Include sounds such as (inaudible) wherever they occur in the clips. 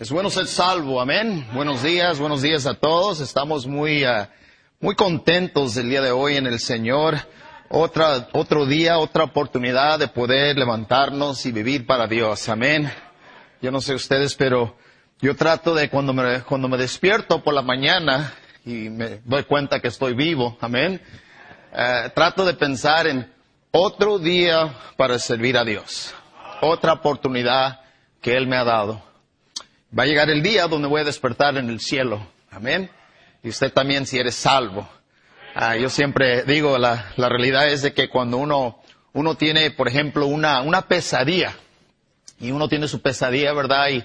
Es bueno ser salvo, amén. Buenos días, buenos días a todos. Estamos muy, uh, muy contentos el día de hoy en el Señor. Otra, otro día, otra oportunidad de poder levantarnos y vivir para Dios, amén. Yo no sé ustedes, pero yo trato de cuando me, cuando me despierto por la mañana y me doy cuenta que estoy vivo, amén. Uh, trato de pensar en otro día para servir a Dios. Otra oportunidad que Él me ha dado. Va a llegar el día donde voy a despertar en el cielo. Amén. Y usted también si eres salvo. Ah, yo siempre digo, la, la, realidad es de que cuando uno, uno tiene, por ejemplo, una, una pesadilla, y uno tiene su pesadilla, ¿verdad? Y,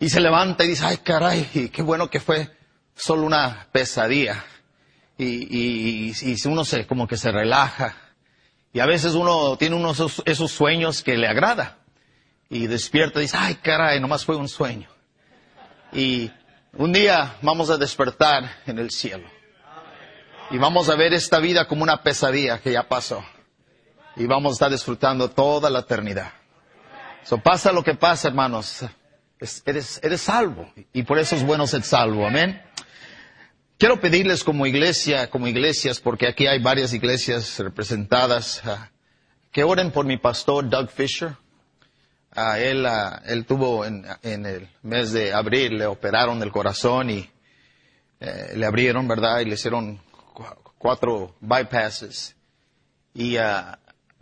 y se levanta y dice, ay caray, qué bueno que fue solo una pesadilla. Y, y, y uno se, como que se relaja. Y a veces uno tiene unos esos, esos sueños que le agrada. Y despierta y dice, ay caray, nomás fue un sueño. Y un día vamos a despertar en el cielo. Y vamos a ver esta vida como una pesadilla que ya pasó. Y vamos a estar disfrutando toda la eternidad. So, pasa lo que pasa, hermanos. eres, eres salvo. Y por eso es bueno ser salvo. Amén. Quiero pedirles como iglesia, como iglesias, porque aquí hay varias iglesias representadas, uh, que oren por mi pastor Doug Fisher. Uh, él, uh, él tuvo en, el mes de abril, le operaron el corazón y eh, le abrieron, ¿verdad? Y le hicieron cuatro bypasses. Y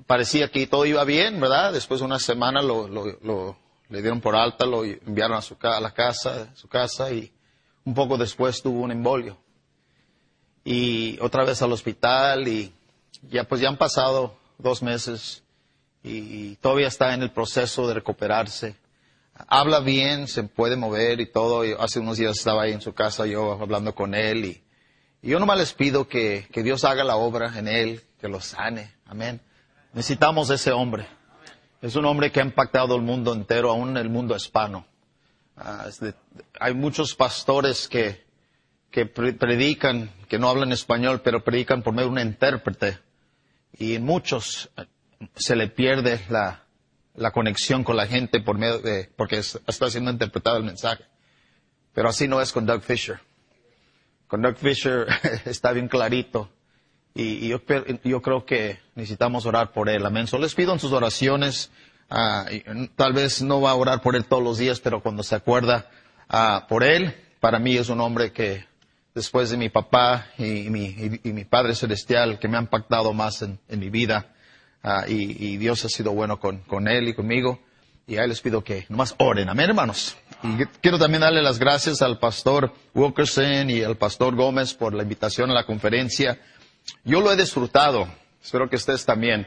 parecía que todo iba bien, ¿verdad? Después de una semana lo, lo, lo, le dieron por alta, lo enviaron a, su, a la casa, a su casa y un poco después tuvo un embolio. Y otra vez al hospital y ya pues ya han pasado dos meses y todavía está en el proceso de recuperarse. Habla bien, se puede mover y todo. Hace unos días estaba ahí en su casa yo hablando con él y, y yo nomás les pido que, que, Dios haga la obra en él, que lo sane. Amén. Necesitamos ese hombre. Es un hombre que ha impactado el mundo entero, aún el mundo hispano. De, hay muchos pastores que, que predican, que no hablan español, pero predican por medio de un intérprete. Y muchos se le pierde la, conexión con la gente por medio de, porque está siendo interpretado el mensaje. Pero así no es con Doug Fisher. Con Doug Fisher (laughs) está bien clarito. Y, yo, creo que necesitamos orar por él. Amén. Solo les pido en sus oraciones, uh, tal vez no va a orar por él todos los días, pero cuando se acuerda uh, por él, para mí es un hombre que después de mi papá y mi, Padre Celestial, que me ha impactado más en mi vida. Y, y, Dios ha sido bueno con, con, él y conmigo. Y ahí les pido que nomás oren. Amén, hermanos. Y quiero también darle las gracias al pastor Wilkerson y al pastor Gómez por la invitación a la conferencia. Yo lo he disfrutado. Espero que ustedes también.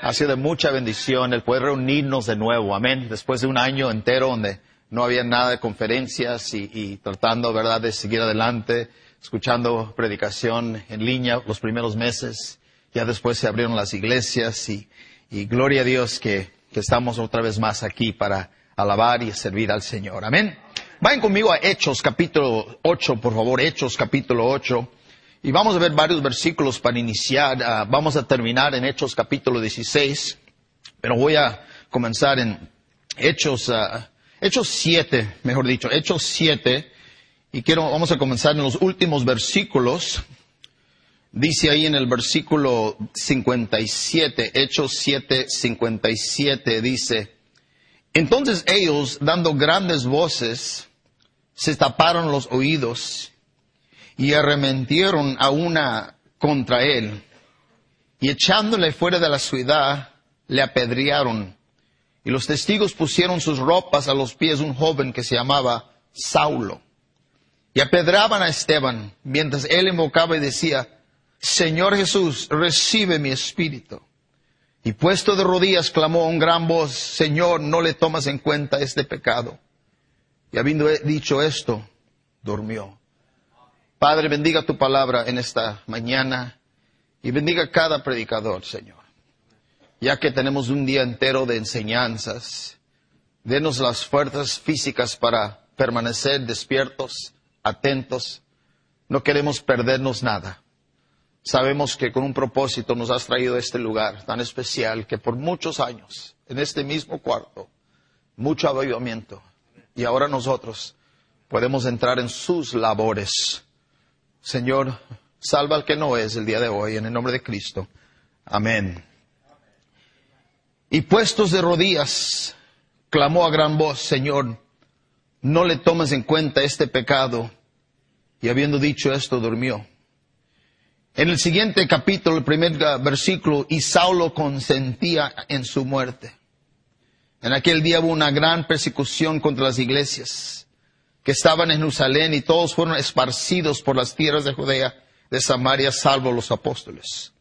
Ha sido de mucha bendición el poder reunirnos de nuevo. Amén. Después de un año entero donde no había nada de conferencias y, y tratando, ¿verdad?, de seguir adelante, escuchando predicación en línea los primeros meses. Ya después se abrieron las iglesias y, y gloria a Dios que, que, estamos otra vez más aquí para alabar y servir al Señor. Amén. Vayan conmigo a Hechos capítulo 8, por favor, Hechos capítulo 8. Y vamos a ver varios versículos para iniciar. Uh, vamos a terminar en Hechos capítulo 16, pero voy a comenzar en Hechos, uh, Hechos 7, mejor dicho, Hechos 7. Y quiero, vamos a comenzar en los últimos versículos. Dice ahí en el versículo 57, Hechos 7, 57, dice, entonces ellos, dando grandes voces, se taparon los oídos y arremetieron a una contra él, y echándole fuera de la ciudad, le apedrearon. Y los testigos pusieron sus ropas a los pies de un joven que se llamaba Saulo. Y apedraban a Esteban, mientras él invocaba y decía, Señor Jesús, recibe mi espíritu. Y puesto de rodillas clamó un gran voz, Señor, no le tomas en cuenta este pecado. Y habiendo dicho esto, durmió. Padre, bendiga tu palabra en esta mañana y bendiga cada predicador, Señor. Ya que tenemos un día entero de enseñanzas, denos las fuerzas físicas para permanecer despiertos, atentos. No queremos perdernos nada sabemos que con un propósito nos has traído a este lugar tan especial que por muchos años, en este mismo cuarto, mucho avivamiento y ahora nosotros podemos entrar en sus labores. Señor, salva al que no es el día de hoy, en el nombre de Cristo. Amén. Y puestos de rodillas, clamó a gran voz, Señor, no le tomes en cuenta este pecado. Y habiendo dicho esto, durmió. En el siguiente capítulo, el primer versículo, y Saulo consentía en su muerte. En aquel día hubo una gran persecución contra las iglesias que estaban en Jerusalén y todos fueron esparcidos por las tierras de Judea, de Samaria, salvo los apóstoles.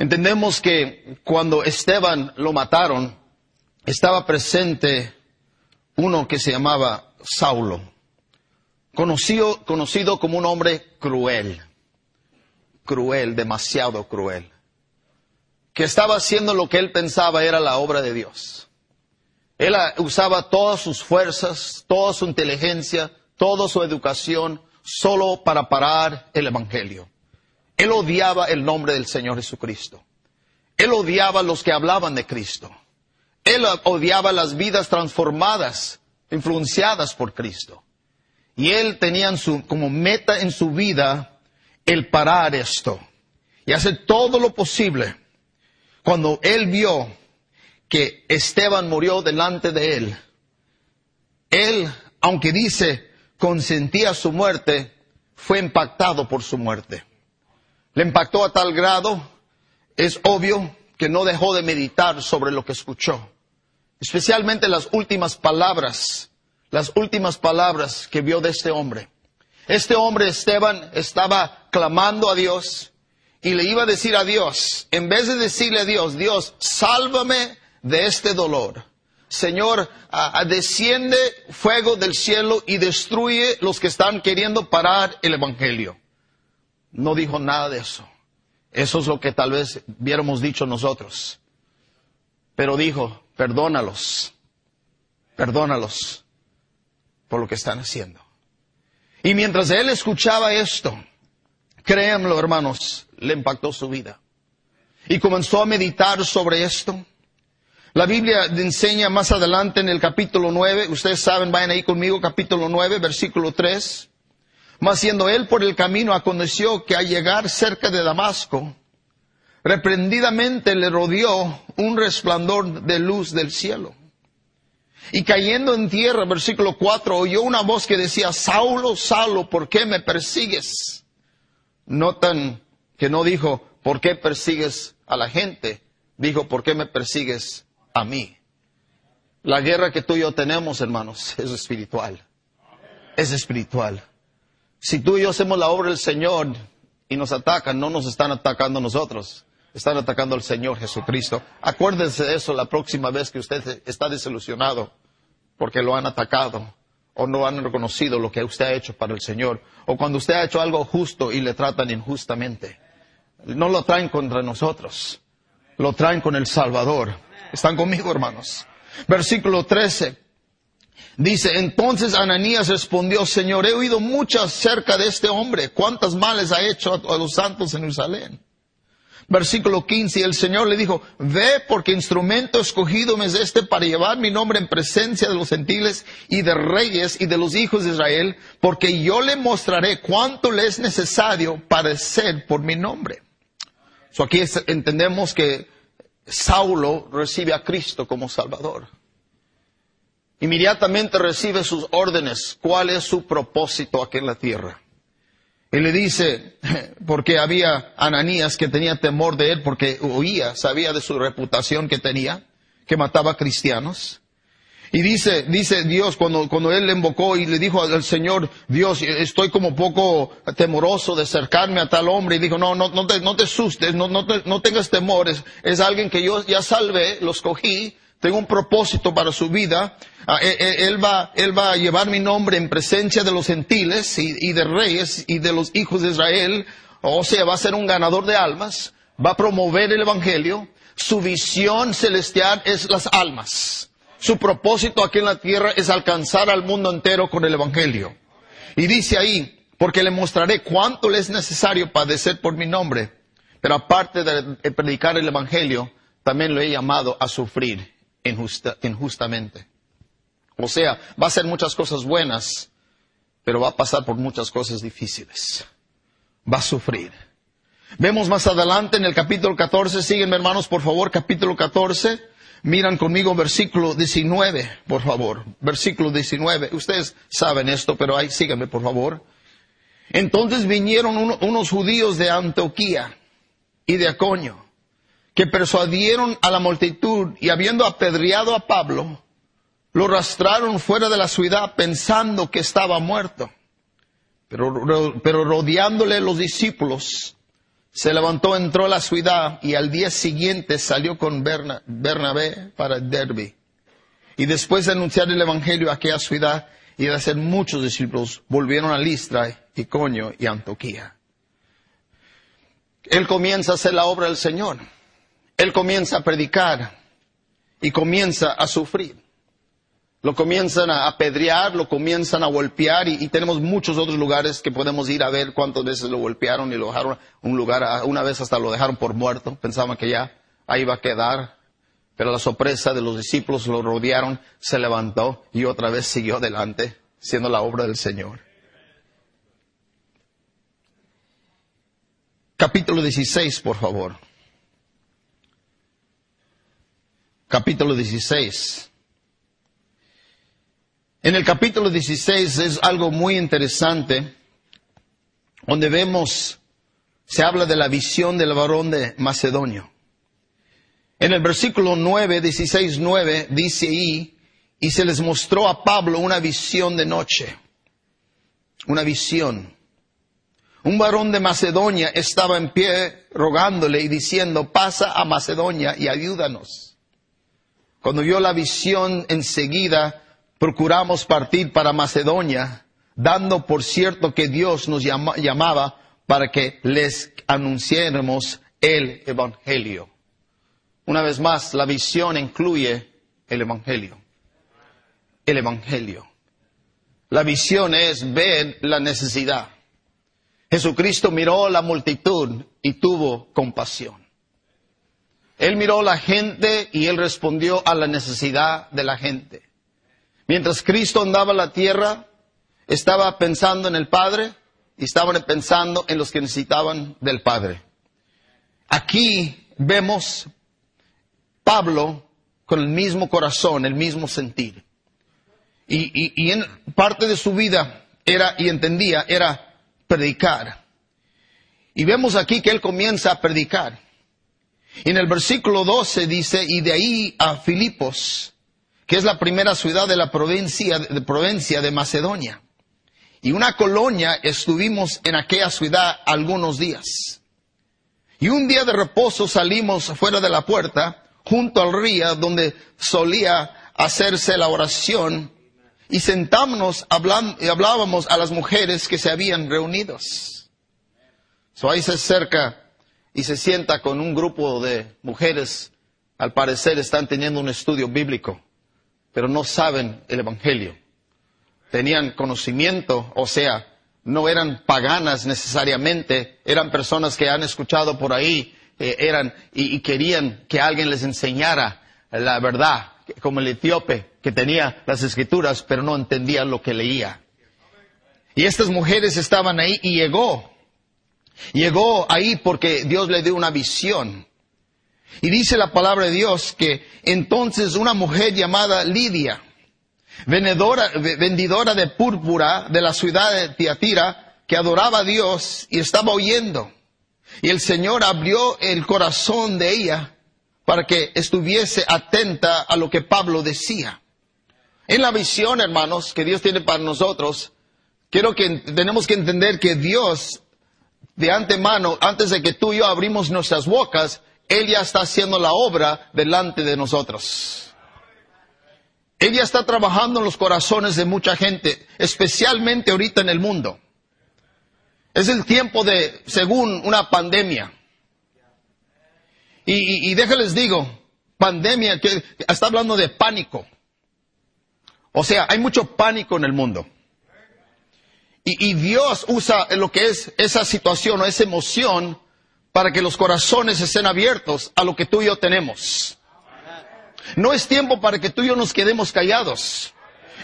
Entendemos que cuando Esteban lo mataron, estaba presente uno que se llamaba Saulo, conocido, conocido como un hombre cruel, cruel, demasiado cruel, que estaba haciendo lo que él pensaba era la obra de Dios. Él usaba todas sus fuerzas, toda su inteligencia, toda su educación solo para parar el Evangelio. Él odiaba el nombre del Señor Jesucristo. Él odiaba los que hablaban de Cristo. Él odiaba las vidas transformadas, influenciadas por Cristo. Y él tenía como meta en su vida el parar esto y hacer todo lo posible. Cuando él vio que Esteban murió delante de él, él, aunque dice consentía su muerte, fue impactado por su muerte. Le impactó a tal grado, es obvio, que no dejó de meditar sobre lo que escuchó. Especialmente las últimas palabras, las últimas palabras que vio de este hombre. Este hombre, Esteban, estaba clamando a Dios y le iba a decir a Dios, en vez de decirle a Dios, Dios, sálvame de este dolor. Señor, desciende fuego del cielo y destruye los que están queriendo parar el Evangelio. No dijo nada de eso. Eso es lo que tal vez hubiéramos dicho nosotros. Pero dijo, perdónalos, perdónalos por lo que están haciendo. Y mientras él escuchaba esto, créanlo hermanos, le impactó su vida. Y comenzó a meditar sobre esto. La Biblia enseña más adelante en el capítulo 9, ustedes saben, vayan ahí conmigo, capítulo 9, versículo 3. Mas siendo él por el camino aconteció que al llegar cerca de Damasco, reprendidamente le rodeó un resplandor de luz del cielo. Y cayendo en tierra, versículo 4, oyó una voz que decía, Saulo, Saulo, ¿por qué me persigues? Notan que no dijo, ¿por qué persigues a la gente? Dijo, ¿por qué me persigues a mí? La guerra que tú y yo tenemos, hermanos, (laughs) es espiritual. Es espiritual. Si tú y yo hacemos la obra del Señor y nos atacan, no nos están atacando nosotros, están atacando al Señor Jesucristo. Acuérdense de eso la próxima vez que usted está desilusionado porque lo han atacado o no han reconocido lo que usted ha hecho para el Señor o cuando usted ha hecho algo justo y le tratan injustamente. No lo traen contra nosotros, lo traen con el Salvador. ¿Están conmigo, hermanos? Versículo 13. Dice, entonces Ananías respondió, Señor, he oído mucho acerca de este hombre, cuántas males ha hecho a, los santos en Jerusalén. Versículo 15, el Señor le dijo, ve porque instrumento escogido me es este para llevar mi nombre en presencia de los gentiles y de reyes y de los hijos de Israel, porque yo le mostraré cuánto le es necesario padecer por mi nombre. So aquí entendemos que Saulo recibe a Cristo como Salvador. Inmediatamente recibe sus órdenes, cuál es su propósito aquí en la tierra. Y le dice, (laughs) porque había Ananías que tenía temor de él, porque oía, sabía de su reputación que tenía, que mataba cristianos. Y dice, dice Dios, cuando, cuando él le invocó y le dijo al Señor, Dios, estoy como poco temoroso de acercarme a tal hombre, y dijo, no, no, no te, no te asustes, no, no, no tengas temores, es alguien que yo ya salvé, los cogí, tengo un propósito para su vida. Ah, eh, eh, él, va, él va a llevar mi nombre en presencia de los gentiles y, de reyes y de los hijos de Israel. O sea, va a ser un ganador de almas. Va a promover el Evangelio. Su visión celestial es las almas. Su propósito aquí en la tierra es alcanzar al mundo entero con el Evangelio. Y dice ahí, porque le mostraré cuánto le es necesario padecer por mi nombre. Pero aparte de predicar el Evangelio, también lo he llamado a sufrir injusta, injustamente. O sea, va a hacer muchas cosas buenas, pero va a pasar por muchas cosas difíciles. Va a sufrir. Vemos más adelante en el capítulo 14, síguenme hermanos, por favor, capítulo 14. Miran conmigo versículo 19, por favor. Versículo 19. Ustedes saben esto, pero ahí síganme, por favor. Entonces vinieron unos judíos de Antioquía y de Acoño, que persuadieron a la multitud y habiendo apedreado a Pablo, lo arrastraron fuera de la ciudad pensando que estaba muerto. Pero, rodeándole los discípulos, se levantó, entró a la ciudad y al día siguiente salió con Bernabé para Derby. Y después de anunciar el Evangelio a aquella ciudad y de hacer muchos discípulos, volvieron a Listra, Iconio y Antoquía. Él comienza a hacer la obra del Señor. Él comienza a predicar y comienza a sufrir. Lo comienzan a apedrear, lo comienzan a golpear y, tenemos muchos otros lugares que podemos ir a ver cuántas veces lo golpearon y lo dejaron un lugar, una vez hasta lo dejaron por muerto, pensaban que ya ahí iba a quedar, pero la sorpresa de los discípulos lo rodearon, se levantó y otra vez siguió adelante, siendo la obra del Señor. Capítulo 16, por favor. Capítulo 16. En el capítulo 16 es algo muy interesante, donde vemos, se habla de la visión del varón de Macedonio. En el versículo 9, 16, 9, dice ahí, y se les mostró a Pablo una visión de noche, una visión. Un varón de Macedonia estaba en pie rogándole y diciendo, pasa a Macedonia y ayúdanos. Cuando vio la visión enseguida, procuramos partir para Macedonia, dando por cierto que Dios nos llamaba para que les anunciáramos el Evangelio. Una vez más, la visión incluye el Evangelio. El Evangelio. La visión es ver la necesidad. Jesucristo miró la multitud y tuvo compasión. Él miró la gente y él respondió a la necesidad de la gente. Mientras Cristo andaba la tierra, estaba pensando en el Padre y estaban pensando en los que necesitaban del Padre. Aquí vemos Pablo con el mismo corazón, el mismo sentir. Y, en parte de su vida era, y entendía, era predicar. Y vemos aquí que él comienza a predicar. En el versículo 12 dice, y de ahí a Filipos, que es la primera ciudad de la provincia de, provincia de Macedonia. Y una colonia estuvimos en aquella ciudad algunos días. Y un día de reposo salimos fuera de la puerta, junto al río donde solía hacerse la oración, y sentámonos y hablábamos a las mujeres que se habían reunidos. So ahí se acerca y se sienta con un grupo de mujeres, al parecer están teniendo un estudio bíblico pero no saben el Evangelio. Tenían conocimiento, o sea, no eran paganas necesariamente, eran personas que han escuchado por ahí, eh, eran y, y, querían que alguien les enseñara la verdad, como el etíope que tenía las escrituras, pero no entendía lo que leía. Y estas mujeres estaban ahí y llegó, llegó ahí porque Dios le dio una visión. Y dice la palabra de Dios que entonces una mujer llamada Lidia, vendedora de púrpura de la ciudad de Tiatira, que adoraba a Dios y estaba oyendo. Y el Señor abrió el corazón de ella para que estuviese atenta a lo que Pablo decía. En la visión, hermanos, que Dios tiene para nosotros, quiero que tenemos que entender que Dios, de antemano, antes de que tú y yo abrimos nuestras bocas, él ya está haciendo la obra delante de nosotros. Él ya está trabajando en los corazones de mucha gente, especialmente ahorita en el mundo. Es el tiempo de, según una pandemia. Y, y, déjales digo, pandemia, que está hablando de pánico. O sea, hay mucho pánico en el mundo. Y, Dios usa lo que es esa situación o esa emoción para que los corazones estén abiertos a lo que tú y yo tenemos. No es tiempo para que tú y yo nos quedemos callados.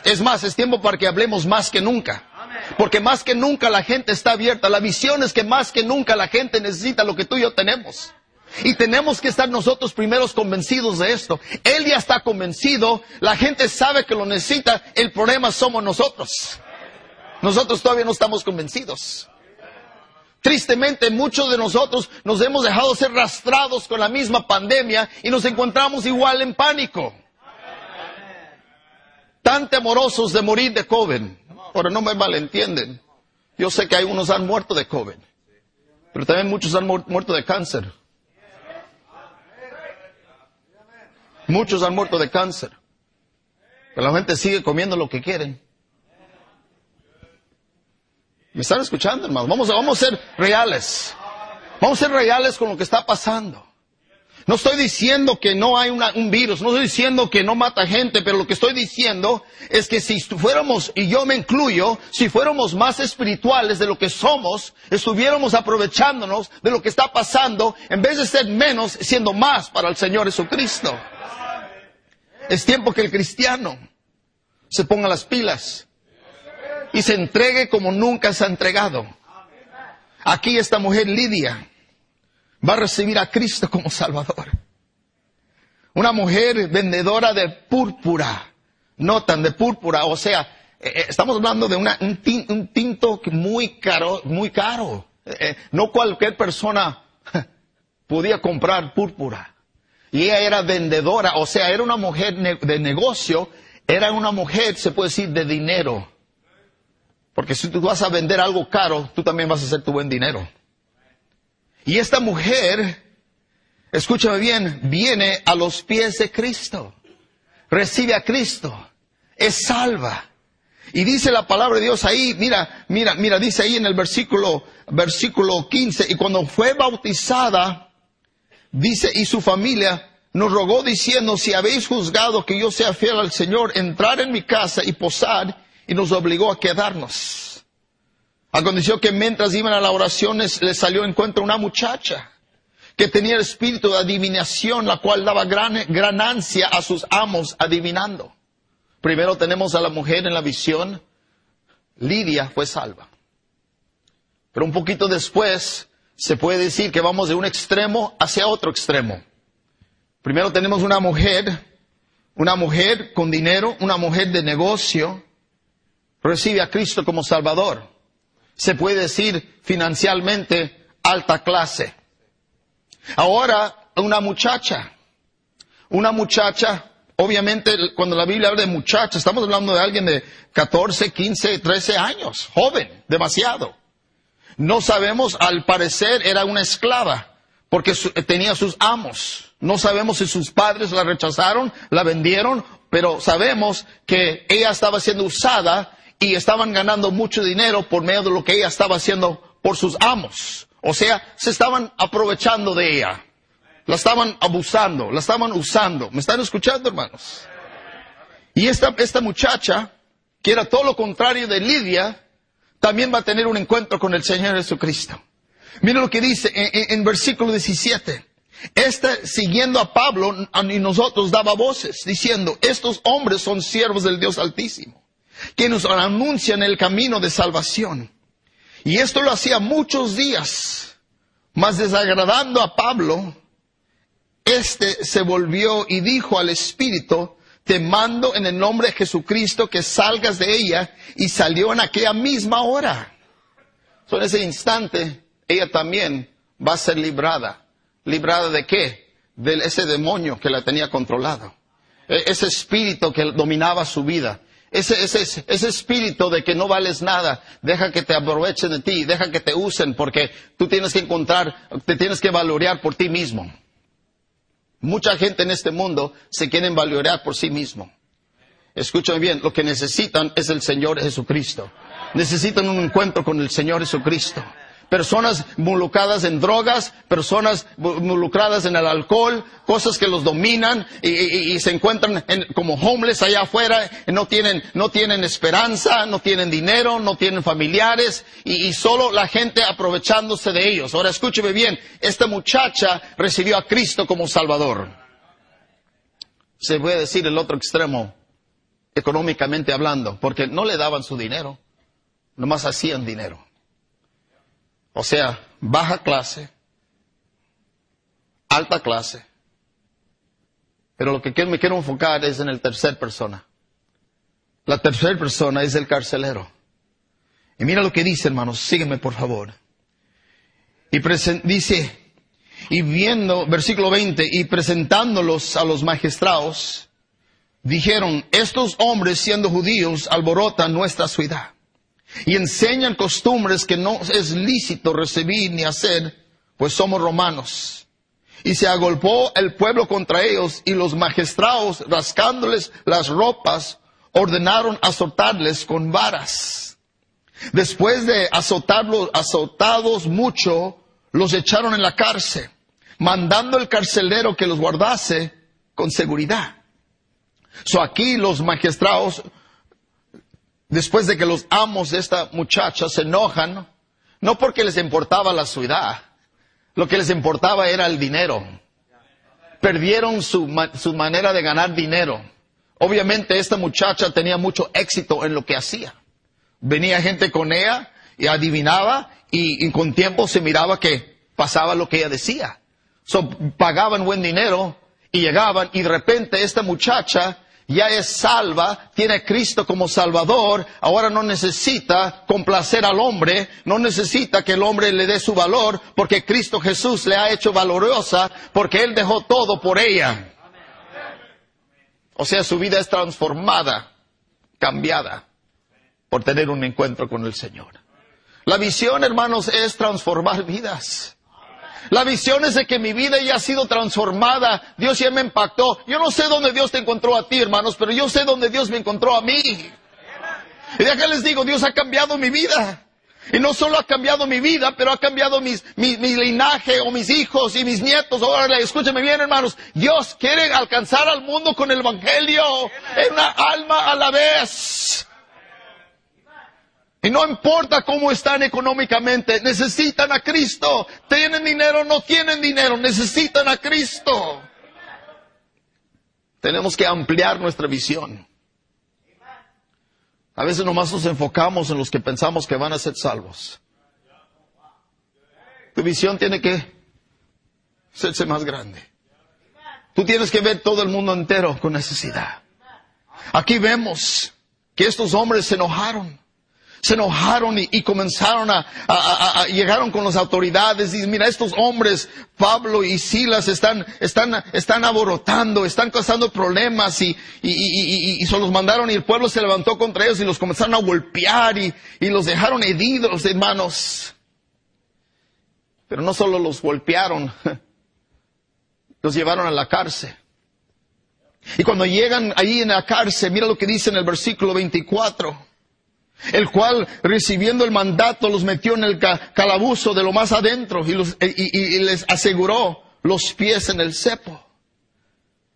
Es más, es tiempo para que hablemos más que nunca. Porque más que nunca la gente está abierta. La visión es que más que nunca la gente necesita lo que tú y yo tenemos. Y tenemos que estar nosotros primeros convencidos de esto. Él ya está convencido, la gente sabe que lo necesita, el problema somos nosotros. Nosotros todavía no estamos convencidos. Tristemente, muchos de nosotros nos hemos dejado ser rastrados con la misma pandemia y nos encontramos igual en pánico. Tan temorosos de morir de COVID. Ahora no me malentienden. Yo sé que hay unos han muerto de COVID, pero también muchos han muerto de cáncer. Muchos han muerto de cáncer. Pero la gente sigue comiendo lo que quieren. ¿Me están escuchando, hermanos? Vamos a, vamos a ser reales. Vamos a ser reales con lo que está pasando. No estoy diciendo que no hay un virus, no estoy diciendo que no mata gente, pero lo que estoy diciendo es que si fuéramos, y yo me incluyo, si fuéramos más espirituales de lo que somos, estuviéramos aprovechándonos de lo que está pasando, en vez de ser menos, siendo más para el Señor Jesucristo. Es tiempo que el cristiano se ponga las pilas y se entregue como nunca se ha entregado. Aquí esta mujer Lidia va a recibir a Cristo como Salvador. Una mujer vendedora de púrpura, notan de púrpura, o sea, eh, eh, estamos hablando de un, tinto muy caro, muy caro. Eh, no cualquier persona (laughs) podía comprar púrpura. Y ella era vendedora, o sea, era una mujer de negocio, era una mujer, se puede decir, de dinero. Porque si tú vas a vender algo caro, tú también vas a hacer tu buen dinero. Y esta mujer, escúchame bien, viene a los pies de Cristo. Recibe a Cristo. Es salva. Y dice la palabra de Dios ahí, mira, mira, mira, dice ahí en el versículo, versículo 15, y cuando fue bautizada, dice, y su familia nos rogó diciendo, si habéis juzgado que yo sea fiel al Señor, entrar en mi casa y posar, y nos obligó a quedarnos. Aconteció que mientras iban a la oración les, salió encuentro una muchacha que tenía el espíritu de adivinación, la cual daba gran, ganancia a sus amos adivinando. Primero tenemos a la mujer en la visión. Lidia fue salva. Pero un poquito después se puede decir que vamos de un extremo hacia otro extremo. Primero tenemos una mujer, una mujer con dinero, una mujer de negocio, recibe a Cristo como Salvador se puede decir financieramente alta clase. Ahora, una muchacha, una muchacha, obviamente cuando la Biblia habla de muchacha, estamos hablando de alguien de 14, 15, 13 años, joven, demasiado. No sabemos, al parecer era una esclava, porque tenía sus amos. No sabemos si sus padres la rechazaron, la vendieron, pero sabemos que ella estaba siendo usada y estaban ganando mucho dinero por medio de lo que ella estaba haciendo por sus amos. O sea, se estaban aprovechando de ella. La estaban abusando, la estaban usando. ¿Me están escuchando, hermanos? Y esta, esta muchacha, que era todo lo contrario de Lidia, también va a tener un encuentro con el Señor Jesucristo. Mira lo que dice en, en versículo 17. Este, siguiendo a Pablo y nosotros, daba voces, diciendo, estos hombres son siervos del Dios Altísimo que nos anuncian el camino de salvación. Y esto lo hacía muchos días, mas desagradando a Pablo, este se volvió y dijo al Espíritu, te mando en el nombre de Jesucristo que salgas de ella, y salió en aquella misma hora. en ese instante, ella también va a ser librada. ¿Librada de qué? De ese demonio que la tenía controlado. E-, ese espíritu que dominaba su vida. Ese, ese, ese espíritu de que no vales nada, deja que te aprovechen de ti, deja que te usen porque tú tienes que encontrar, te tienes que valorear por ti mismo. Mucha gente en este mundo se quieren valorear por sí mismo. Escúchame bien, lo que necesitan es el Señor Jesucristo. Necesitan un encuentro con el Señor Jesucristo personas involucradas en drogas, personas involucradas en el alcohol, cosas que los dominan y, se encuentran como homeless allá afuera, no tienen, no tienen esperanza, no tienen dinero, no tienen familiares y, solo la gente aprovechándose de ellos. Ahora escúcheme bien, esta muchacha recibió a Cristo como Salvador. Se puede decir el otro extremo, económicamente hablando, porque no le daban su dinero, nomás hacían dinero. O sea, baja clase, alta clase. Pero lo que me quiero enfocar es en el tercer persona. La tercera persona es el carcelero. Y mira lo que dice, hermanos, sígueme por favor. Y dice, y viendo, versículo 20, y presentándolos a los magistrados, dijeron, estos hombres siendo judíos alborotan nuestra ciudad y enseñan costumbres que no es lícito recibir ni hacer, pues somos romanos. Y se agolpó el pueblo contra ellos y los magistrados, rascándoles las ropas, ordenaron azotarles con varas. Después de azotarlos, azotados mucho, los echaron en la cárcel, mandando el carcelero que los guardase con seguridad. So aquí los magistrados, después de que los amos de esta muchacha se enojan, no porque les importaba la ciudad, lo que les importaba era el dinero. Perdieron su, su manera de ganar dinero. Obviamente esta muchacha tenía mucho éxito en lo que hacía. Venía gente con ella y adivinaba y, con tiempo se miraba que pasaba lo que ella decía. Pagaban buen dinero y llegaban y de repente esta muchacha ya es salva, tiene a Cristo como Salvador, ahora no necesita complacer al hombre, no necesita que el hombre le dé su valor, porque Cristo Jesús le ha hecho valorosa, porque Él dejó todo por ella. O sea, su vida es transformada, cambiada, por tener un encuentro con el Señor. La visión, hermanos, es transformar vidas. La visión es de que mi vida ya ha sido transformada. Dios ya me impactó. Yo no sé dónde Dios te encontró a ti, hermanos, pero yo sé dónde Dios me encontró a mí. Y de acá les digo, Dios ha cambiado mi vida. Y no solo ha cambiado mi vida, pero ha cambiado mi, linaje o mis hijos y mis nietos. Ahora, escúcheme bien, hermanos. Dios quiere alcanzar al mundo con el Evangelio. En una alma a la vez. Y no importa cómo están económicamente, necesitan a Cristo. Tienen dinero, no tienen dinero, necesitan a Cristo. Tenemos que ampliar nuestra visión. A veces nomás nos enfocamos en los que pensamos que van a ser salvos. Tu visión tiene que hacerse más grande. Tú tienes que ver todo el mundo entero con necesidad. Aquí vemos que estos hombres se enojaron se enojaron y, comenzaron a, llegaron con las autoridades y mira estos hombres Pablo y Silas están están están aborotando están causando problemas y y, se los mandaron y el pueblo se levantó contra ellos y los comenzaron a golpear y, y los dejaron heridos hermanos pero no solo los golpearon (laughs) los llevaron a la cárcel. Y cuando llegan ahí en la cárcel mira lo que dice en el versículo 24 el cual recibiendo el mandato los metió en el calabozo de lo más adentro y, les aseguró los pies en el cepo.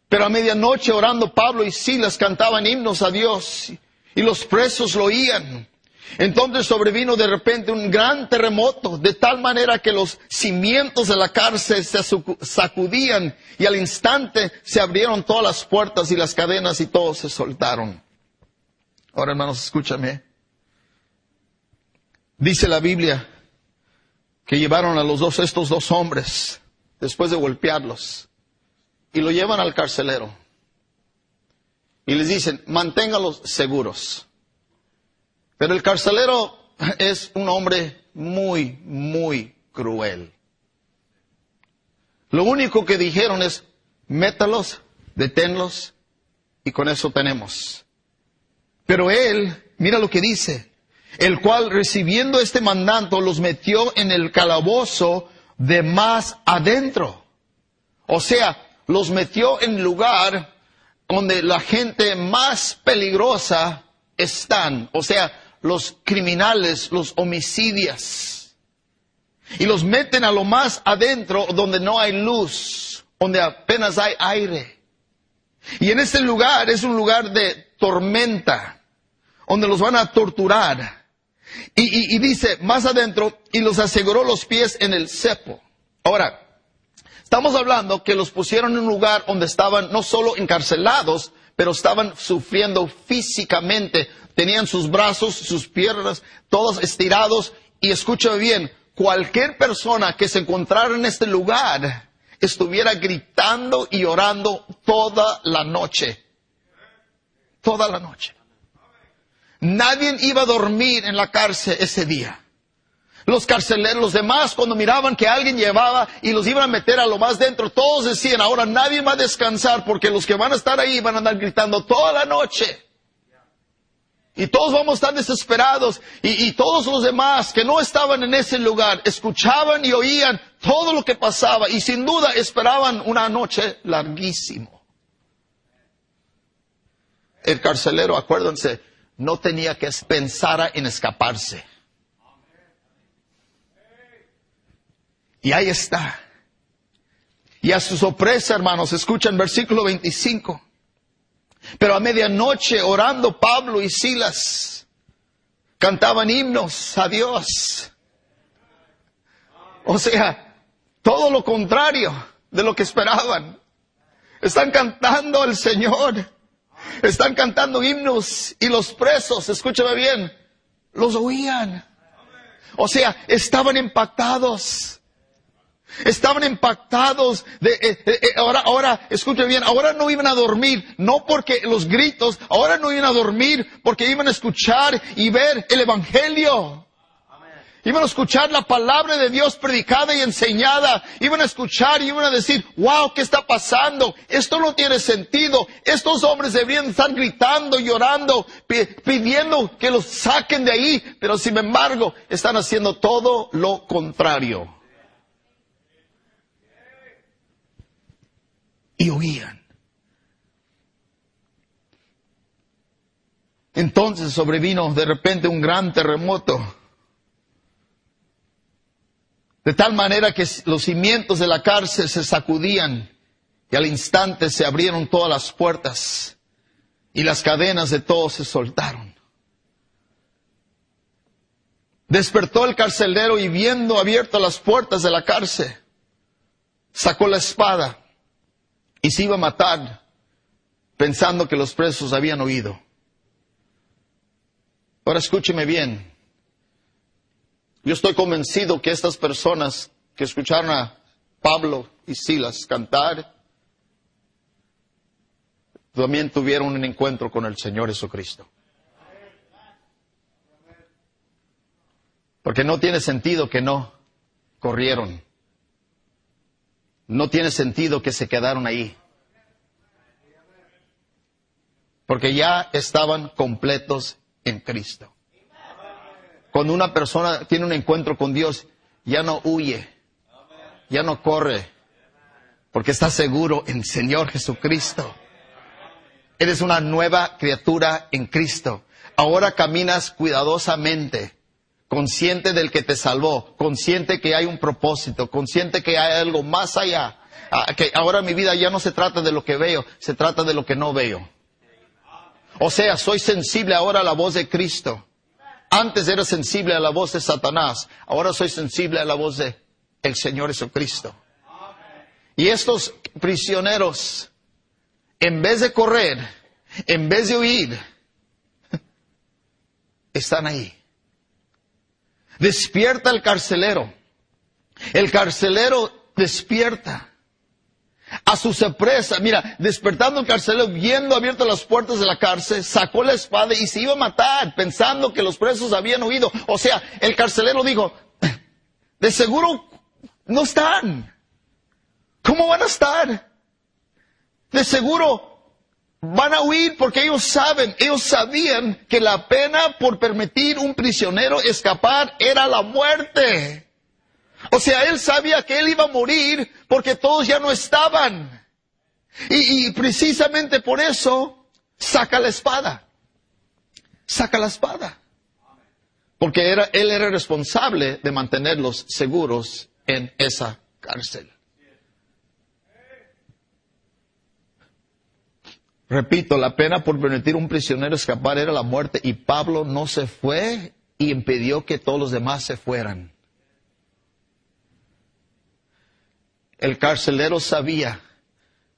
Pero a medianoche orando Pablo y Silas cantaban himnos a Dios y los presos lo oían. Entonces sobrevino de repente un gran terremoto, de tal manera que los cimientos de la cárcel se sacudían y al instante se abrieron todas las puertas y las cadenas y todos se soltaron. Ahora hermanos, escúchame. Dice la Biblia que llevaron a los dos, estos dos hombres, después de golpearlos, y lo llevan al carcelero. Y les dicen, manténgalos seguros. Pero el carcelero es un hombre muy, muy cruel. Lo único que dijeron es, métalos, deténlos, y con eso tenemos. Pero él, mira lo que dice, el cual recibiendo este mandato los metió en el calabozo de más adentro. O sea, los metió en lugar donde la gente más peligrosa están, o sea, los criminales, los homicidios. Y los meten a lo más adentro donde no hay luz, donde apenas hay aire. Y en este lugar es un lugar de tormenta, donde los van a torturar. Y, dice más adentro, y los aseguró los pies en el cepo. Ahora, estamos hablando que los pusieron en un lugar donde estaban no solo encarcelados, pero estaban sufriendo físicamente. Tenían sus brazos, sus piernas, todos estirados. Y escúchame bien, cualquier persona que se encontrara en este lugar estuviera gritando y orando toda la noche. Toda la noche. Nadie iba a dormir en la cárcel ese día. Los carceleros, los demás, cuando miraban que alguien llevaba y los iban a meter a lo más dentro, todos decían, ahora nadie va a descansar porque los que van a estar ahí van a andar gritando toda la noche. Y todos vamos a estar desesperados. Y, y, todos los demás que no estaban en ese lugar escuchaban y oían todo lo que pasaba y sin duda esperaban una noche larguísimo. El carcelero, acuérdense, no tenía que pensar en escaparse. Y ahí está. Y a su sorpresa, hermanos, escuchan versículo 25. Pero a medianoche, orando Pablo y Silas, cantaban himnos a Dios. O sea, todo lo contrario de lo que esperaban. Están cantando al Señor. Están cantando himnos y los presos, escúchame bien, los oían. O sea, estaban impactados. Estaban impactados de, eh, eh, ahora, ahora, escuchen bien, ahora no iban a dormir, no porque los gritos, ahora no iban a dormir porque iban a escuchar y ver el Evangelio. Iban a escuchar la palabra de Dios predicada y enseñada. Iban a escuchar y iban a decir, wow, ¿qué está pasando? Esto no tiene sentido. Estos hombres deberían estar gritando, llorando, pidiendo que los saquen de ahí. Pero sin embargo, están haciendo todo lo contrario. Y oían. Entonces sobrevino de repente un gran terremoto de tal manera que los cimientos de la cárcel se sacudían y al instante se abrieron todas las puertas y las cadenas de todos se soltaron. Despertó el carcelero y viendo abiertas las puertas de la cárcel, sacó la espada y se iba a matar pensando que los presos habían oído. Ahora escúcheme bien. Yo estoy convencido que estas personas que escucharon a Pablo y Silas cantar, también tuvieron un encuentro con el Señor Jesucristo. Porque no tiene sentido que no corrieron. No tiene sentido que se quedaron ahí. Porque ya estaban completos en Cristo. Cuando una persona tiene un encuentro con Dios, ya no huye, ya no corre, porque está seguro en Señor Jesucristo. Eres una nueva criatura en Cristo. Ahora caminas cuidadosamente, consciente del que te salvó, consciente que hay un propósito, consciente que hay algo más allá. Ah, que ahora mi vida ya no se trata de lo que veo, se trata de lo que no veo. O sea, soy sensible ahora a la voz de Cristo. Antes era sensible a la voz de Satanás, ahora soy sensible a la voz de el Señor Jesucristo. Y estos prisioneros, en vez de correr, en vez de huir, (laughs) están ahí. Despierta el carcelero. El carcelero despierta a su sorpresa, mira, despertando el carcelero, viendo abiertas las puertas de la cárcel, sacó la espada y se iba a matar, pensando que los presos habían huido. O sea, el carcelero dijo, de seguro no están. ¿Cómo van a estar? De seguro van a huir porque ellos saben, ellos sabían que la pena por permitir un prisionero escapar era la muerte. O sea, él sabía que él iba a morir porque todos ya no estaban. Y, precisamente por eso saca la espada. Saca la espada. Porque era, él era responsable de mantenerlos seguros en esa cárcel. Repito, la pena por permitir a un prisionero escapar era la muerte y Pablo no se fue y impidió que todos los demás se fueran. El carcelero sabía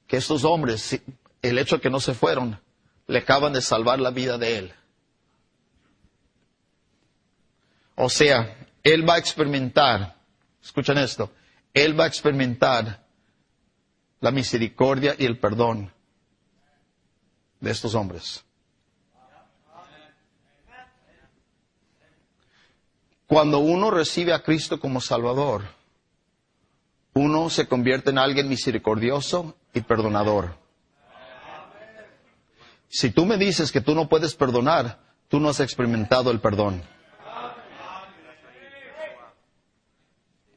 que estos hombres, el hecho de que no se fueron, le acaban de salvar la vida de él. O sea, él va a experimentar, escuchen esto, él va a experimentar la misericordia y el perdón de estos hombres. Cuando uno recibe a Cristo como Salvador, uno se convierte en alguien misericordioso y perdonador. Si tú me dices que tú no puedes perdonar, tú no has experimentado el perdón.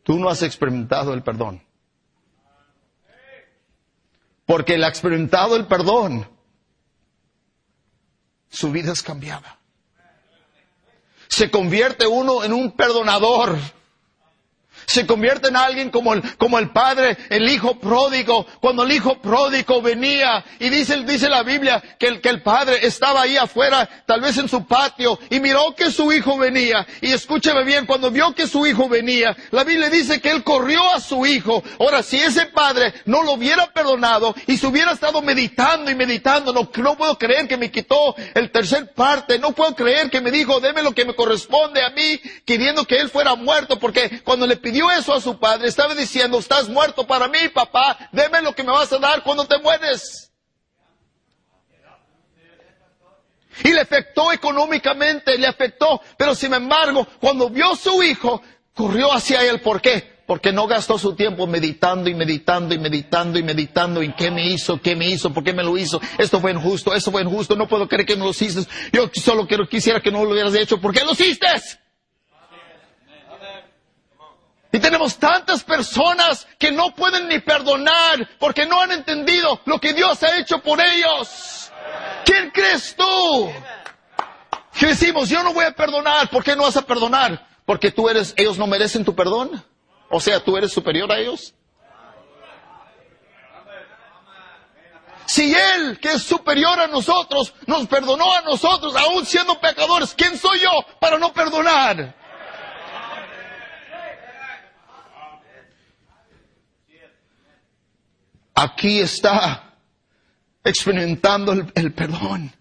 Tú no has experimentado el perdón. Porque el ha experimentado el perdón, su vida es cambiada se convierte uno en un perdonador se convierte en alguien como el, como el padre, el hijo pródigo. Cuando el hijo pródigo venía y dice, dice la Biblia que el, que el padre estaba ahí afuera, tal vez en su patio, y miró que su hijo venía. Y escúcheme bien, cuando vio que su hijo venía, la Biblia dice que él corrió a su hijo. Ahora, si ese padre no lo hubiera perdonado y se hubiera estado meditando y meditando, no, puedo creer que me quitó el tercer parte, no puedo creer que me dijo, deme lo que me corresponde a mí, queriendo que él fuera muerto, porque cuando le pidió dio eso a su padre, estaba diciendo, estás muerto para mí, papá, deme lo que me vas a dar cuando te mueres. Y le afectó económicamente, le afectó, pero sin embargo, cuando vio a su hijo, corrió hacia él. ¿Por qué? Porque no gastó su tiempo meditando y meditando y meditando y meditando en qué me hizo, qué me hizo, por qué me lo hizo. Esto fue injusto, esto fue injusto, no puedo creer que no lo hiciste. Yo solo quisiera que no lo hubieras hecho. ¿Por qué lo hiciste? Y tenemos tantas personas que no pueden ni perdonar porque no han entendido lo que Dios ha hecho por ellos. ¿Quién crees tú? Que decimos, yo no voy a perdonar. ¿Por qué no vas a perdonar? Porque tú eres, ellos no merecen tu perdón. O sea, tú eres superior a ellos. Si Él, que es superior a nosotros, nos perdonó a nosotros, aún siendo pecadores, ¿quién soy yo para no perdonar? Aquí está experimentando el, perdón.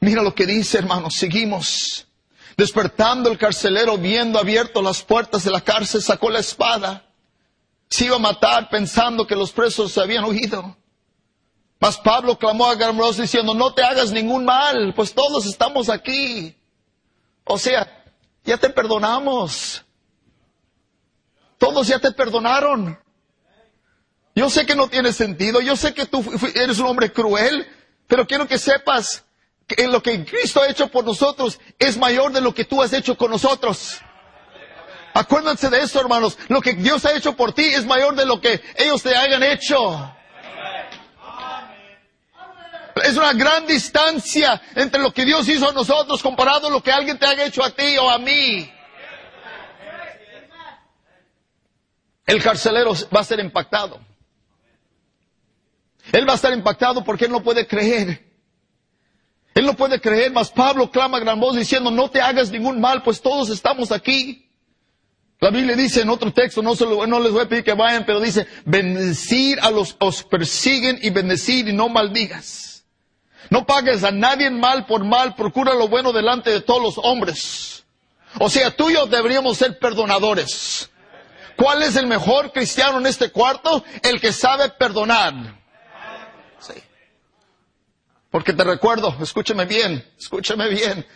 Mira lo que dice, hermanos, seguimos. Despertando el carcelero, viendo abierto las puertas de la cárcel, sacó la espada. Se iba a matar pensando que los presos se habían huido. Mas Pablo clamó a Garmros diciendo, no te hagas ningún mal, pues todos estamos aquí. O sea, ya te perdonamos. Todos ya te perdonaron. Yo sé que no tiene sentido, yo sé que tú eres un hombre cruel, pero quiero que sepas que lo que Cristo ha hecho por nosotros es mayor de lo que tú has hecho con nosotros. Acuérdense de esto, hermanos. Lo que Dios ha hecho por ti es mayor de lo que ellos te hayan hecho. Es una gran distancia entre lo que Dios hizo a nosotros comparado a lo que alguien te haya hecho a ti o a mí. El carcelero va a ser impactado. Él va a estar impactado porque él no puede creer. Él no puede creer, mas Pablo clama gran voz diciendo, no te hagas ningún mal, pues todos estamos aquí. La Biblia dice en otro texto, no, no les voy a pedir que vayan, pero dice, bendecir a los que os persiguen y bendecir y no maldigas. No pagues a nadie mal por mal, procura lo bueno delante de todos los hombres. O sea, tú y yo deberíamos ser perdonadores. ¿Cuál es el mejor cristiano en este cuarto? El que sabe perdonar. Porque te recuerdo, escúcheme bien, escúcheme bien.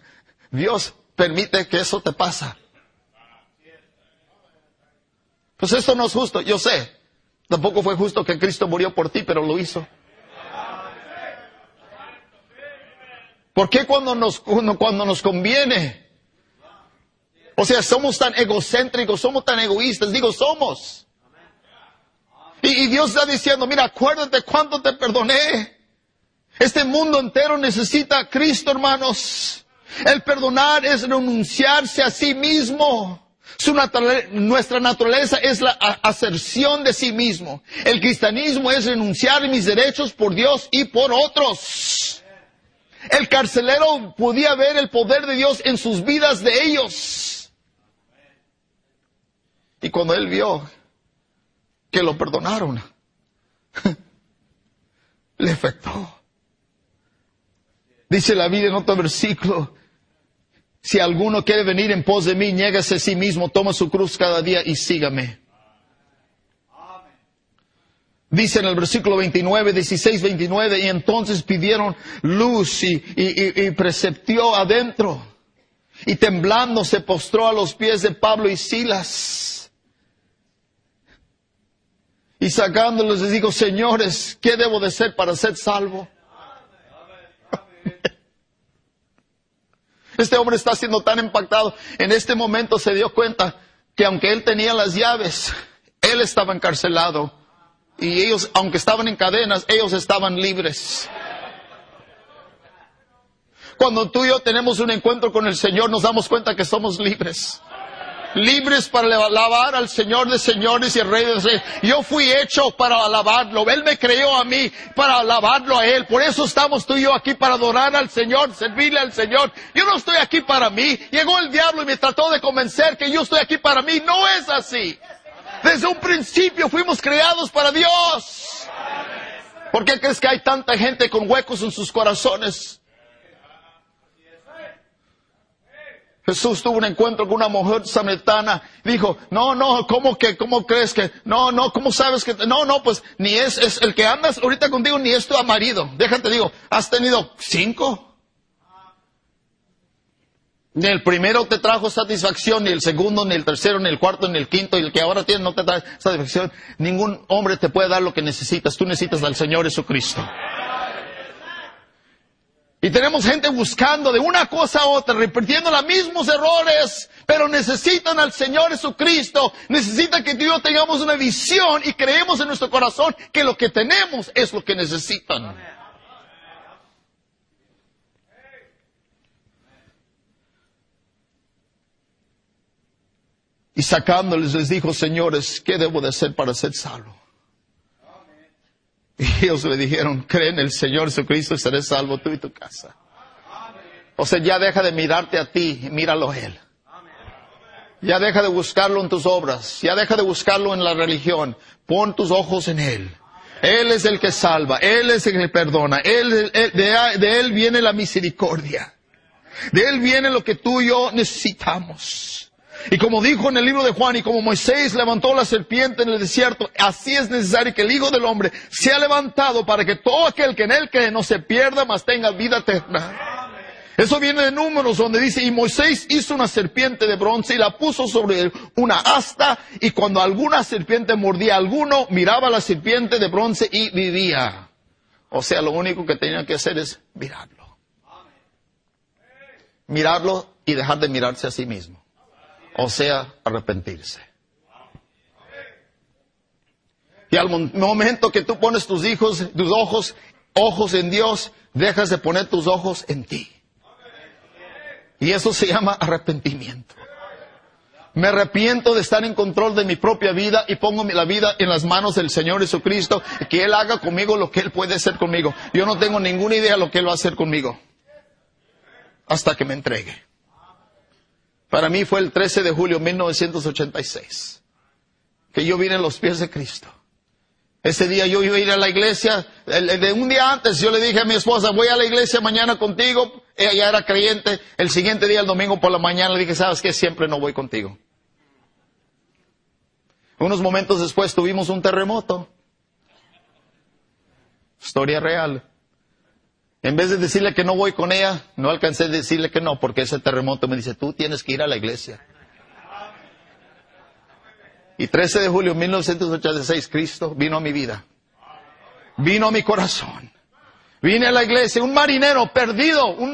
(laughs) Dios permite que eso te pasa. Pues esto no es justo, yo sé. Tampoco fue justo que Cristo murió por ti, pero lo hizo. ¿Por qué cuando nos, cuando nos conviene? O sea, somos tan egocéntricos, somos tan egoístas, digo, somos. Y, y Dios está diciendo, mira, acuérdate cuánto te perdoné. Este mundo entero necesita a Cristo, hermanos. El perdonar es renunciarse a sí mismo. nuestra naturaleza es la aserción de sí mismo. El cristianismo es renunciar mis derechos por Dios y por otros. El carcelero podía ver el poder de Dios en sus vidas de ellos. Y cuando él vio que lo perdonaron, (laughs) le afectó. Dice la Biblia en otro versículo, si alguno quiere venir en pos de mí, niégase a sí mismo, toma su cruz cada día y sígame. Dice en el versículo 29, 16, 29, y entonces pidieron luz y, y, y, preceptió adentro. Y temblando se postró a los pies de Pablo y Silas. Y sacándolos les dijo, señores, ¿qué debo de ser para ser salvo? Este hombre está siendo tan impactado. En este momento se dio cuenta que aunque él tenía las llaves, él estaba encarcelado. Y ellos, aunque estaban en cadenas, ellos estaban libres. Cuando tú y yo tenemos un encuentro con el Señor, nos damos cuenta que somos libres libres para alabar al Señor de señores y Rey de reyes. Yo fui hecho para alabarlo. Él me creó a mí para alabarlo a Él. Por eso estamos tú y yo aquí para adorar al Señor, servirle al Señor. Yo no estoy aquí para mí. Llegó el diablo y me trató de convencer que yo estoy aquí para mí. No es así. Desde un principio fuimos creados para Dios. ¿Por qué crees que hay tanta gente con huecos en sus corazones? Jesús tuvo un encuentro con una mujer samaritana. Dijo, no, no, ¿cómo que, cómo crees que, no, no, ¿cómo sabes que, no, no, pues ni es, es el que andas ahorita contigo ni es tu marido. Déjate digo, ¿has tenido cinco? Ni el primero te trajo satisfacción, ni el segundo, ni el tercero, ni el cuarto, ni el quinto, y el que ahora tiene no te da satisfacción. Ningún hombre te puede dar lo que necesitas. Tú necesitas al Señor Jesucristo. Y tenemos gente buscando de una cosa a otra, repitiendo los mismos errores, pero necesitan al Señor Jesucristo, necesitan que Dios tengamos una visión y creemos en nuestro corazón que lo que tenemos es lo que necesitan. Y sacándoles les dijo, señores, ¿qué debo de hacer para ser salvo? Y ellos le dijeron, cree en el Señor Jesucristo y serás salvo tú y tu casa. O sea, ya deja de mirarte a ti, míralo a Él. Ya deja de buscarlo en tus obras, ya deja de buscarlo en la religión. Pon tus ojos en Él. Él es el que salva, Él es el que perdona, él, de Él viene la misericordia. De Él viene lo que tú y yo necesitamos. Y como dijo en el libro de Juan, y como Moisés levantó la serpiente en el desierto, así es necesario que el Hijo del Hombre sea levantado para que todo aquel que en él cree no se pierda, mas tenga vida eterna. Eso viene de números donde dice, y Moisés hizo una serpiente de bronce y la puso sobre una asta, y cuando alguna serpiente mordía a alguno, miraba la serpiente de bronce y vivía. O sea, lo único que tenía que hacer es mirarlo. Mirarlo y dejar de mirarse a sí mismo o sea, arrepentirse. Y al momento que tú pones tus hijos, tus ojos, ojos en Dios, dejas de poner tus ojos en ti. Y eso se llama arrepentimiento. Me arrepiento de estar en control de mi propia vida y pongo la vida en las manos del Señor Jesucristo que Él haga conmigo lo que Él puede hacer conmigo. Yo no tengo ninguna idea de lo que Él va a hacer conmigo hasta que me entregue. Para mí fue el 13 de julio de 1986 que yo vine a los pies de Cristo. Ese día yo iba a ir a la iglesia, de un día antes yo le dije a mi esposa, voy a la iglesia mañana contigo, ella ya era creyente, el siguiente día, el domingo por la mañana, le dije, sabes que siempre no voy contigo. Unos momentos después tuvimos un terremoto. Historia real. En vez de decirle que no voy con ella, no alcancé a decirle que no, porque ese terremoto me dice, tú tienes que ir a la iglesia. Y 13 de julio de 1986, Cristo vino a mi vida. Vino a mi corazón. Vine a la iglesia, un marinero perdido, un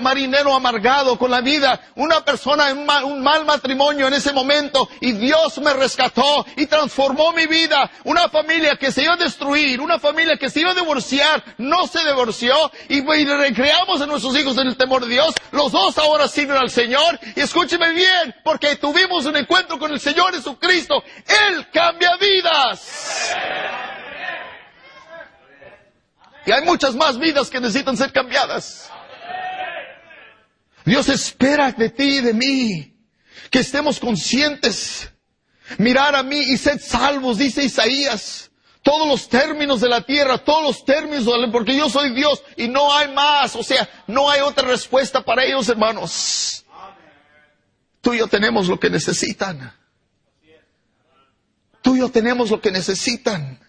marinero amargado con la vida, una persona en un mal matrimonio en ese momento y Dios me rescató y transformó mi vida. Una familia que se iba a destruir, una familia que se iba a divorciar, no se divorció y, y recreamos a nuestros hijos en el temor de Dios. Los dos ahora sirven al Señor y escúcheme bien, porque tuvimos un encuentro con el Señor Jesucristo. Él cambia vidas. Y hay muchas más vidas que necesitan ser cambiadas. Dios espera de ti y de mí que estemos conscientes. Mirar a mí y sed salvos, dice Isaías. todos los términos de la tierra, todos los términos, porque yo soy Dios y no hay más. O sea, no hay otra respuesta para ellos, hermanos. Tú y yo tenemos lo que necesitan. Tú y yo tenemos lo que necesitan.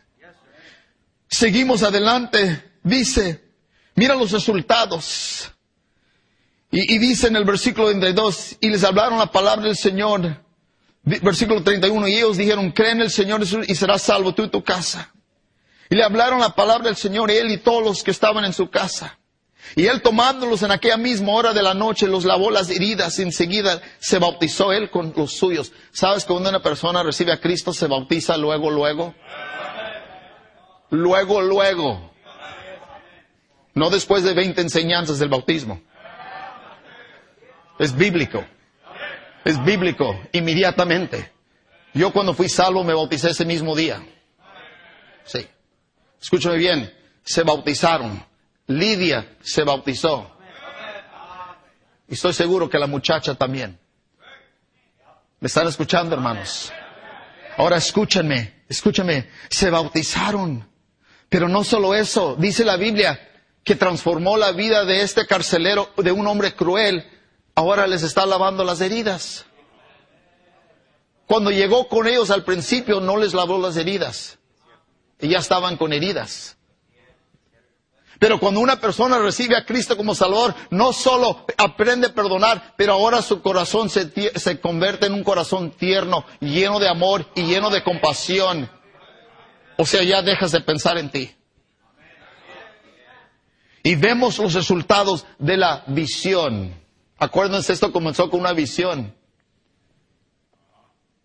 Seguimos adelante. Dice, mira los resultados. Y, dice en el versículo 32, y les hablaron la palabra del Señor Versículo 31, y ellos dijeron, cree en el Señor y serás salvo tú y tu casa. Y le hablaron la palabra del Señor, él y todos los que estaban en su casa. Y él tomándolos en aquella misma hora de la noche, los lavó las heridas y enseguida se bautizó él con los suyos. ¿Sabes que cuando una persona recibe a Cristo se bautiza luego, luego? Luego, luego. No después de 20 enseñanzas del bautismo. Es bíblico. Es bíblico, inmediatamente. Yo cuando fui salvo me bauticé ese mismo día. Sí. Escúchame bien, se bautizaron. Lidia se bautizó. Y estoy seguro que la muchacha también. ¿Me están escuchando, hermanos? Ahora escúchenme, escúchenme. Se bautizaron. Pero no solo eso, dice la Biblia que transformó la vida de este carcelero, de un hombre cruel, ahora les está lavando las heridas. Cuando llegó con ellos al principio no les lavó las heridas. Y ya estaban con heridas. Pero cuando una persona recibe a Cristo como Salvador, no solo aprende a perdonar, pero ahora su corazón se, se, convierte en un corazón tierno, lleno de amor y lleno de compasión. O sea, ya dejas de pensar en ti. Y vemos los resultados de la visión. Acuérdense, esto comenzó con una visión.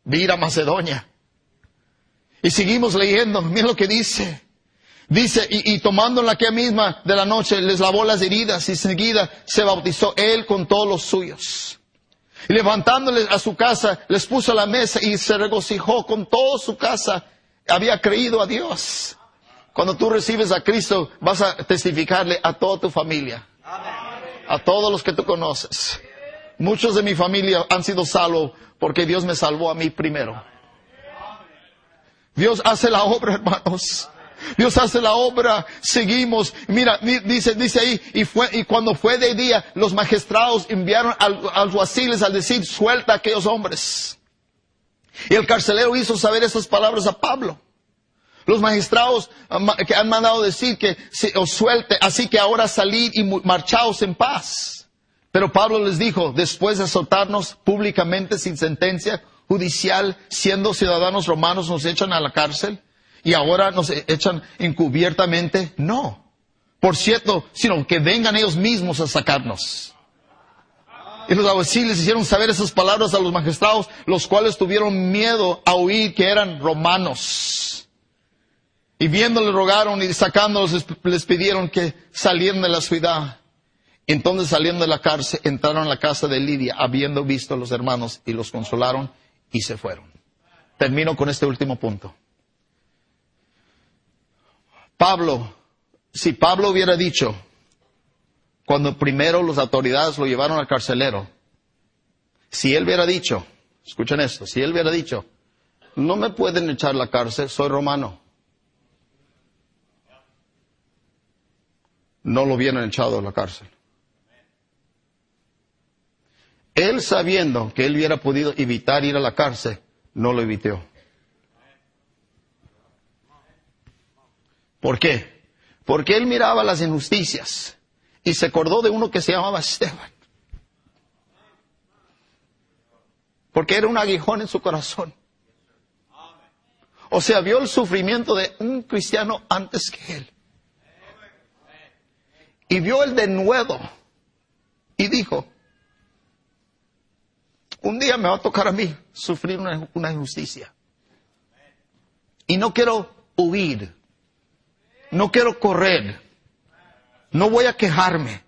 Vi a Macedonia. Y seguimos leyendo, miren lo que dice. Dice, y, y tomando aquella misma de la noche, les lavó las heridas y enseguida se bautizó él con todos los suyos. Y levantándoles a su casa, les puso a la mesa y se regocijó con toda su casa. Había creído a Dios. Cuando tú recibes a Cristo, vas a testificarle a toda tu familia a todos los que tú conoces. Muchos de mi familia han sido salvos porque Dios me salvó a mí primero. Dios hace la obra, hermanos. Dios hace la obra, seguimos. Mira, dice, dice ahí, y fue, y cuando fue de día, los magistrados enviaron a alguaciles al decir, suelta a aquellos hombres. Y el carcelero hizo saber esas palabras a Pablo. Los magistrados ah, que han mandado decir que se os suelte, así que ahora salid y marchaos en paz. Pero Pablo les dijo, después de azotarnos públicamente sin sentencia judicial, siendo ciudadanos romanos, nos echan a la cárcel y ahora nos e-, echan encubiertamente. No. Por cierto, sino que vengan ellos mismos a sacarnos. Y los alguaciles hicieron saber esas palabras a los magistrados, los cuales tuvieron miedo a oír que eran romanos. Y viéndole rogaron y sacándolos les pidieron que salieran de la ciudad. Entonces salieron de la cárcel, entraron a la casa de Lidia, habiendo visto a los hermanos, y los consolaron y se fueron. Termino con este último punto. Pablo, si Pablo hubiera dicho, cuando primero las autoridades lo llevaron al carcelero, si él hubiera dicho, escuchen esto, si él hubiera dicho, no me pueden echar la cárcel, soy romano. No lo hubieran echado a la cárcel. Él sabiendo que él hubiera podido evitar ir a la cárcel, no lo evitó. ¿Por qué? Porque él miraba las injusticias y se acordó de uno que se llamaba Esteban. Porque era un aguijón en su corazón. O sea, vio el sufrimiento de un cristiano antes que él y vio el denuedo y dijo, un día me va a tocar a mí sufrir una, injusticia. Y no quiero huir, no quiero correr, no voy a quejarme.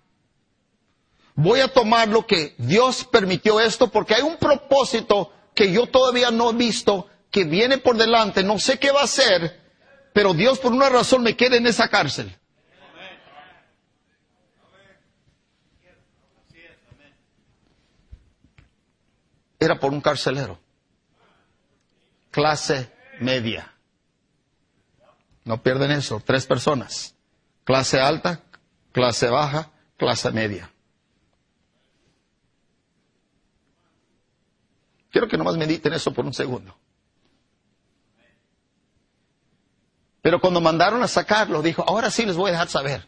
Voy a tomar lo que Dios permitió esto porque hay un propósito que yo todavía no he visto que viene por delante, no sé qué va a hacer, pero Dios por una razón me quiere en esa cárcel. Era por un carcelero. Clase media. No pierden eso. Tres personas. Clase alta, clase baja, clase media. Quiero que nomás mediten eso por un segundo. Pero cuando mandaron a sacarlo, dijo, ahora sí les voy a dejar saber.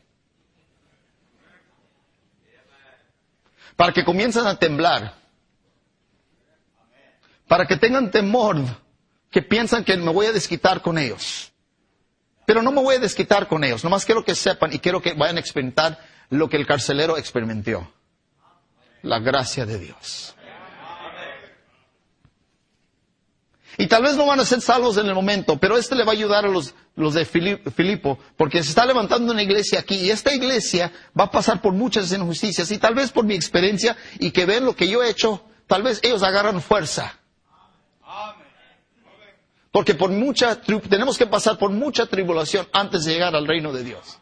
Para que comiencen a temblar. Para que tengan temor, que piensan que me voy a desquitar con ellos. Pero no me voy a desquitar con ellos. Nomás quiero que sepan y quiero que vayan a experimentar lo que el carcelero experimentó. La gracia de Dios. Y tal vez no van a ser salvos en el momento, pero este le va a ayudar a los, los de Filipo, porque se está levantando una iglesia aquí, y esta iglesia va a pasar por muchas injusticias, y tal vez por mi experiencia, y que ven lo que yo he hecho, tal vez ellos agarran fuerza. Porque por mucha, tenemos que pasar por mucha tribulación antes de llegar al reino de Dios.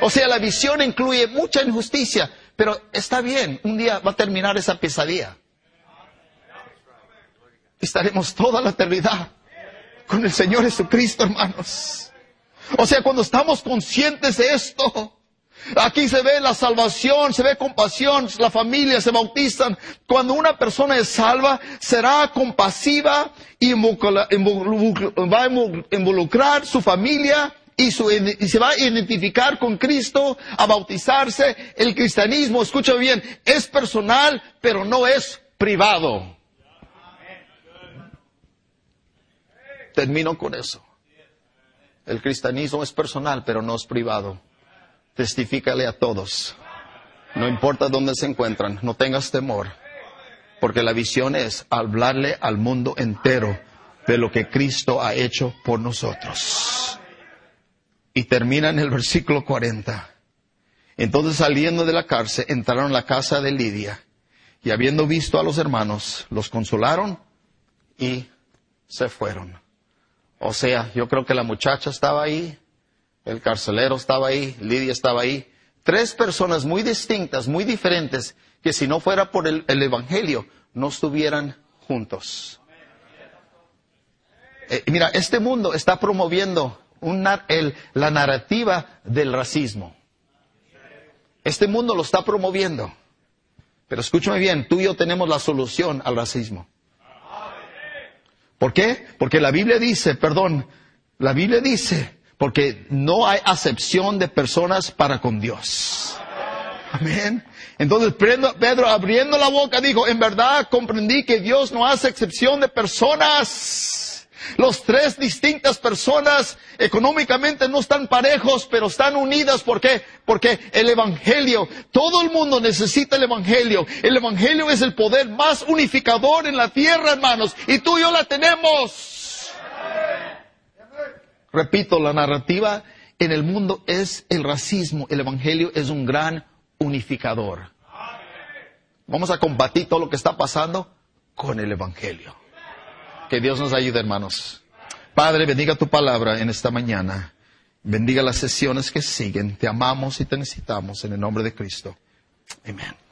O sea, la visión incluye mucha injusticia, pero está bien, un día va a terminar esa pesadilla estaremos toda la eternidad con el Señor Jesucristo, hermanos. O sea, cuando estamos conscientes de esto, aquí se ve la salvación, se ve compasión, la familia se bautizan. Cuando una persona es salva, será compasiva y va a involucrar su familia y, y, se va a identificar con Cristo, a bautizarse. El cristianismo, escucha bien, es personal, pero no es privado. Termino con eso. El cristianismo es personal, pero no es privado. Testifícale a todos. No importa dónde se encuentran, no tengas temor. Porque la visión es hablarle al mundo entero de lo que Cristo ha hecho por nosotros. Y termina en el versículo 40. Entonces saliendo de la cárcel, entraron a la casa de Lidia y habiendo visto a los hermanos, los consolaron y se fueron. O sea, yo creo que la muchacha estaba ahí, el carcelero estaba ahí, Lidia estaba ahí. Tres personas muy distintas, muy diferentes, que si no fuera por el, Evangelio, no estuvieran juntos. Eh, mira, este mundo está promoviendo la narrativa del racismo. Este mundo lo está promoviendo. Pero escúchame bien, tú y yo tenemos la solución al racismo. ¿Por qué? Porque la Biblia dice, perdón, la Biblia dice, porque no hay acepción de personas para con Dios. Amén. Entonces Pedro abriendo la boca dijo, en verdad comprendí que Dios no hace excepción de personas. Los tres distintas personas económicamente no están parejos, pero están unidas. ¿Por qué? Porque el Evangelio, todo el mundo necesita el Evangelio. El Evangelio es el poder más unificador en la tierra, hermanos. Y tú y yo la tenemos. Repito, la narrativa en el mundo es el racismo. El Evangelio es un gran unificador. Vamos a combatir todo lo que está pasando con el Evangelio. Que Dios nos ayude, hermanos. Padre, bendiga tu palabra en esta mañana. Bendiga las sesiones que siguen. Te amamos y te necesitamos en el nombre de Cristo. Amén.